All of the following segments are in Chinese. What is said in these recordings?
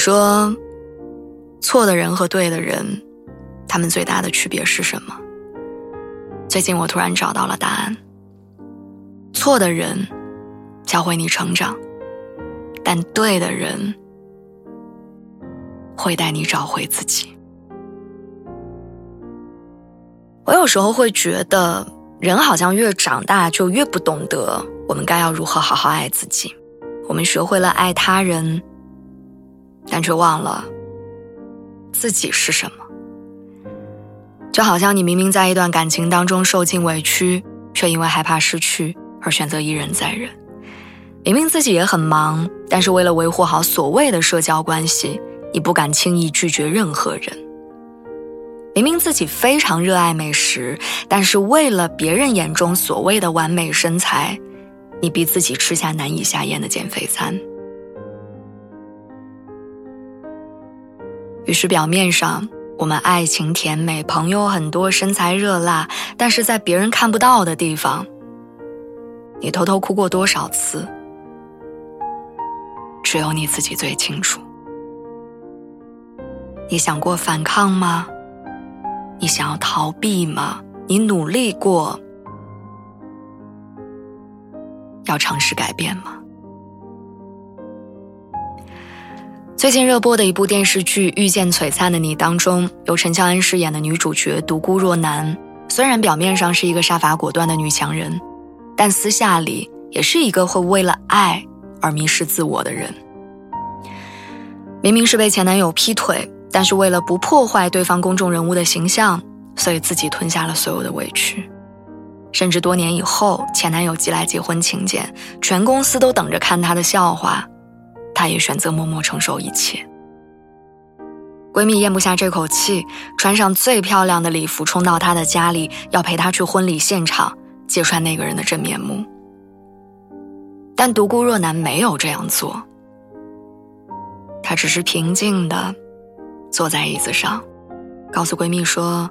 说，错的人和对的人，他们最大的区别是什么？最近我突然找到了答案。错的人教会你成长，但对的人会带你找回自己。我有时候会觉得，人好像越长大就越不懂得我们该要如何好好爱自己。我们学会了爱他人，但却忘了自己是什么。就好像你明明在一段感情当中受尽委屈，却因为害怕失去而选择一忍再忍；明明自己也很忙，但是为了维护好所谓的社交关系，你不敢轻易拒绝任何人；明明自己非常热爱美食，但是为了别人眼中所谓的完美身材，你逼自己吃下难以下咽的减肥餐。于是表面上。我们爱情甜美，朋友很多，身材热辣，但是在别人看不到的地方，你偷偷哭过多少次，只有你自己最清楚。你想过反抗吗？你想要逃避吗？你努力过要尝试改变吗？最近热播的一部电视剧《遇见璀璨的你》当中，由陈乔恩饰演的女主角独孤若男，虽然表面上是一个杀伐果断的女强人，但私下里也是一个会为了爱而迷失自我的人。明明是被前男友劈腿，但是为了不破坏对方公众人物的形象，所以自己吞下了所有的委屈，甚至多年以后，前男友寄来结婚请柬，全公司都等着看他的笑话。她也选择默默承受一切。闺蜜咽不下这口气，穿上最漂亮的礼服冲到他的家里，要陪他去婚礼现场揭穿那个人的真面目。但独孤若男没有这样做，她只是平静的坐在椅子上，告诉闺蜜说：“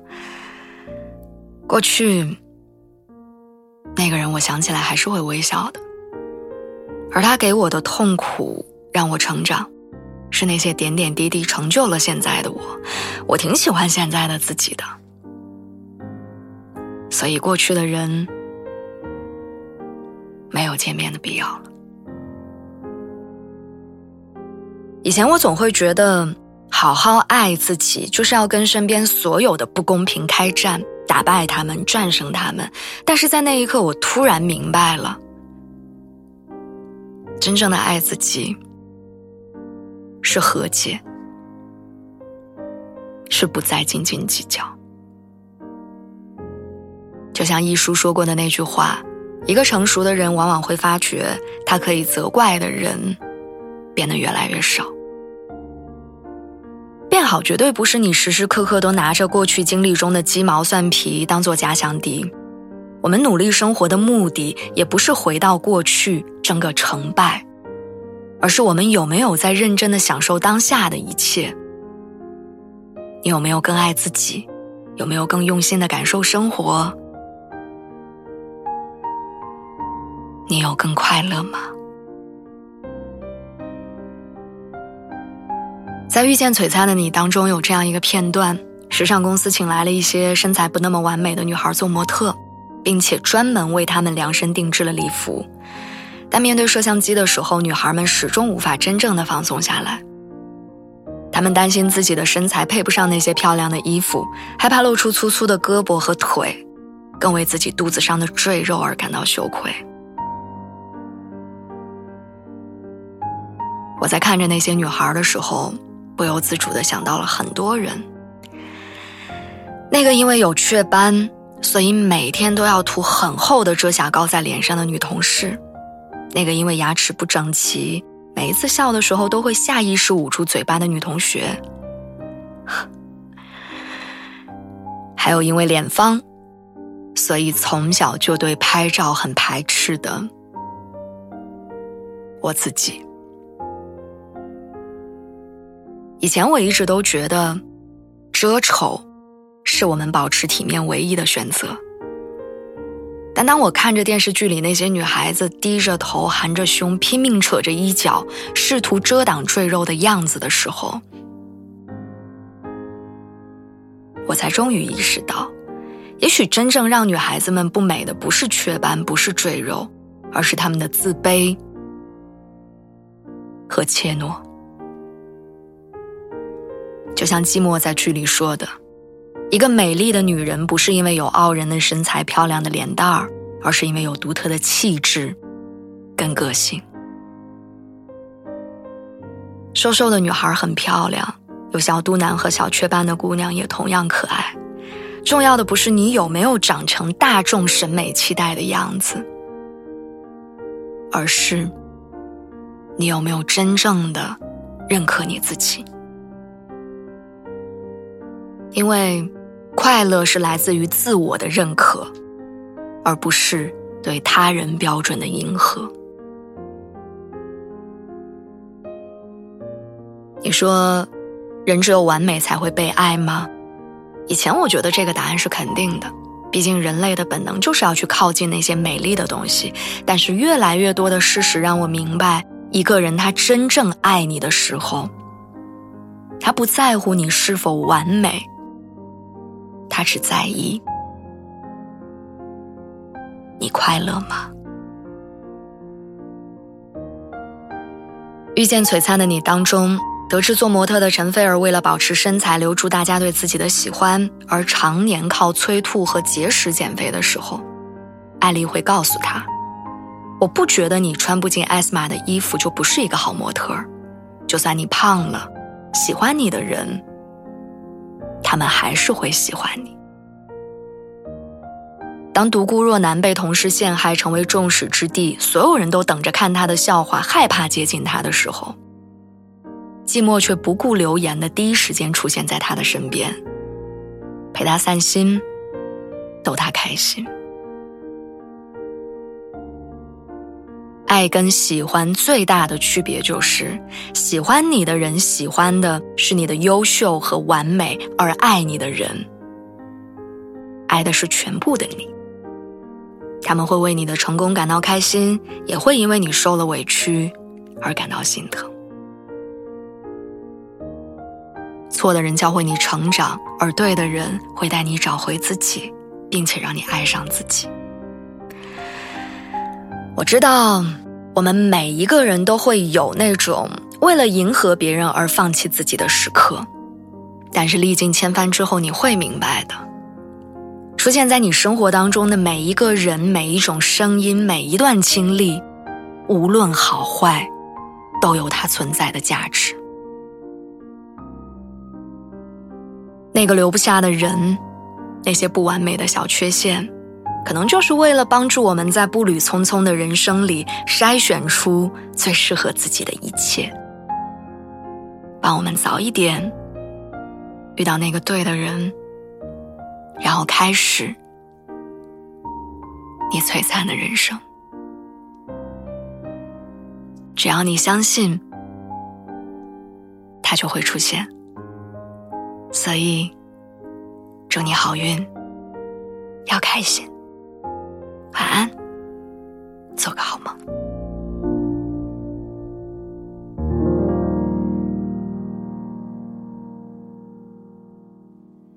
过去那个人，我想起来还是会微笑的，而他给我的痛苦。”让我成长，是那些点点滴滴成就了现在的我。我挺喜欢现在的自己的，所以过去的人没有见面的必要了。以前我总会觉得，好好爱自己就是要跟身边所有的不公平开战，打败他们，战胜他们。但是在那一刻，我突然明白了，真正的爱自己。是和解，是不再斤斤计较。就像一书说过的那句话：“一个成熟的人，往往会发觉，他可以责怪的人变得越来越少。变好绝对不是你时时刻刻都拿着过去经历中的鸡毛蒜皮当做假想敌。我们努力生活的目的，也不是回到过去争个成败。”而是我们有没有在认真的享受当下的一切？你有没有更爱自己？有没有更用心的感受生活？你有更快乐吗？在遇见璀璨的你当中，有这样一个片段：时尚公司请来了一些身材不那么完美的女孩做模特，并且专门为她们量身定制了礼服。但面对摄像机的时候，女孩们始终无法真正的放松下来。她们担心自己的身材配不上那些漂亮的衣服，害怕露出粗粗的胳膊和腿，更为自己肚子上的赘肉而感到羞愧。我在看着那些女孩的时候，不由自主的想到了很多人。那个因为有雀斑，所以每天都要涂很厚的遮瑕膏在脸上的女同事。那个因为牙齿不整齐，每一次笑的时候都会下意识捂住嘴巴的女同学，还有因为脸方，所以从小就对拍照很排斥的我自己。以前我一直都觉得，遮丑是我们保持体面唯一的选择。但当我看着电视剧里那些女孩子低着头、含着胸、拼命扯着衣角，试图遮挡赘肉的样子的时候，我才终于意识到，也许真正让女孩子们不美的，不是雀斑，不是赘肉，而是她们的自卑和怯懦。就像季寞在剧里说的。一个美丽的女人，不是因为有傲人的身材、漂亮的脸蛋儿，而是因为有独特的气质跟个性。瘦瘦的女孩很漂亮，有小肚腩和小雀斑的姑娘也同样可爱。重要的不是你有没有长成大众审美期待的样子，而是你有没有真正的认可你自己，因为。快乐是来自于自我的认可，而不是对他人标准的迎合。你说，人只有完美才会被爱吗？以前我觉得这个答案是肯定的，毕竟人类的本能就是要去靠近那些美丽的东西。但是越来越多的事实让我明白，一个人他真正爱你的时候，他不在乎你是否完美。他只在意你快乐吗？遇见璀璨的你当中，得知做模特的陈菲儿为了保持身材，留住大家对自己的喜欢，而常年靠催吐和节食减肥的时候，艾丽会告诉他：“我不觉得你穿不进艾斯玛的衣服就不是一个好模特，就算你胖了，喜欢你的人。”他们还是会喜欢你。当独孤若男被同事陷害，成为众矢之的，所有人都等着看他的笑话，害怕接近他的时候，寂寞却不顾流言的第一时间出现在他的身边，陪他散心，逗他开心。爱跟喜欢最大的区别就是，喜欢你的人喜欢的是你的优秀和完美，而爱你的人爱的是全部的你。他们会为你的成功感到开心，也会因为你受了委屈而感到心疼。错的人教会你成长，而对的人会带你找回自己，并且让你爱上自己。我知道，我们每一个人都会有那种为了迎合别人而放弃自己的时刻，但是历尽千帆之后，你会明白的。出现在你生活当中的每一个人、每一种声音、每一段经历，无论好坏，都有它存在的价值。那个留不下的人，那些不完美的小缺陷。可能就是为了帮助我们在步履匆匆的人生里筛选出最适合自己的一切，帮我们早一点遇到那个对的人，然后开始你璀璨的人生。只要你相信，他就会出现。所以，祝你好运，要开心。